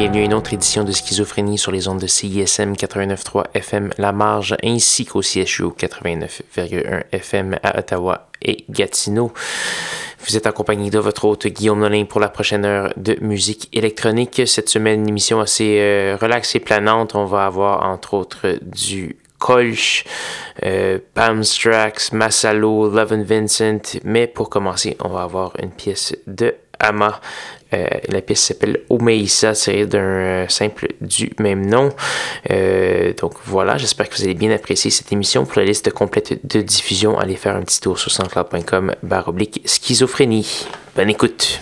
Bienvenue à une autre édition de Schizophrénie sur les ondes de CISM 89.3 FM La Marge ainsi qu'au CHU 89.1 FM à Ottawa et Gatineau. Vous êtes accompagné de votre hôte Guillaume Nolin pour la prochaine heure de musique électronique. Cette semaine, une émission assez euh, relaxe et planante. On va avoir entre autres du Kolsch, euh, Pam Masalo, Love and Vincent. Mais pour commencer, on va avoir une pièce de Ama euh, la pièce s'appelle Omeisa, c'est d'un euh, simple du même nom. Euh, donc voilà, j'espère que vous allez bien apprécier cette émission. Pour la liste complète de diffusion, allez faire un petit tour sur soundcloud.com barre schizophrénie. Bonne écoute.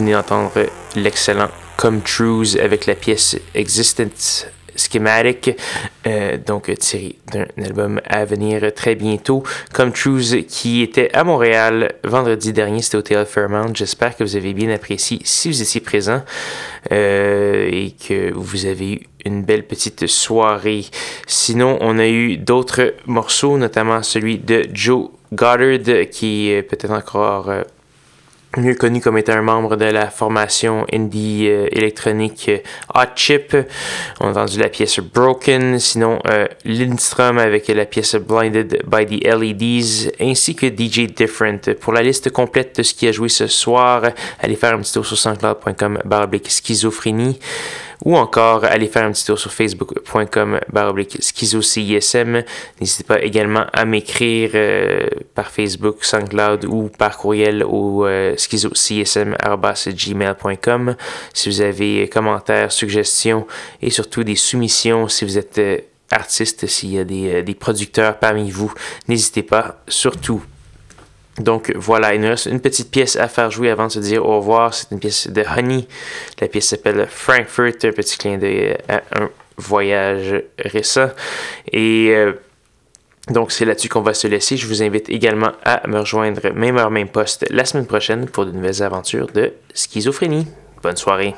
D'entendre l'excellent Come Trues avec la pièce Existence Schematic, euh, donc tiré d'un album à venir très bientôt. Come Trues qui était à Montréal vendredi dernier, c'était au Théâtre Fairmount. J'espère que vous avez bien apprécié si vous étiez présent euh, et que vous avez eu une belle petite soirée. Sinon, on a eu d'autres morceaux, notamment celui de Joe Goddard qui est peut-être encore... Euh, mieux connu comme étant un membre de la formation indie euh, électronique euh, Hot Chip. On a entendu la pièce Broken, sinon euh, Lindstrom avec la pièce Blinded by the LEDs, ainsi que DJ Different. Pour la liste complète de ce qui a joué ce soir, allez faire un petit tour sur soundcloud.com schizophrénie ou encore aller faire un petit tour sur facebook.com baroblique schizo-CISM. N'hésitez pas également à m'écrire euh, par Facebook, SoundCloud ou par courriel au euh, schizo-csm.gmail.com si vous avez commentaires, suggestions et surtout des soumissions si vous êtes euh, artiste, s'il y a des, des producteurs parmi vous, n'hésitez pas, surtout donc voilà, il nous reste une petite pièce à faire jouer avant de se dire au revoir. C'est une pièce de Honey. La pièce s'appelle Frankfurt, un petit clin d'œil à un voyage récent. Et euh, donc c'est là-dessus qu'on va se laisser. Je vous invite également à me rejoindre même heure, même poste la semaine prochaine pour de nouvelles aventures de schizophrénie. Bonne soirée.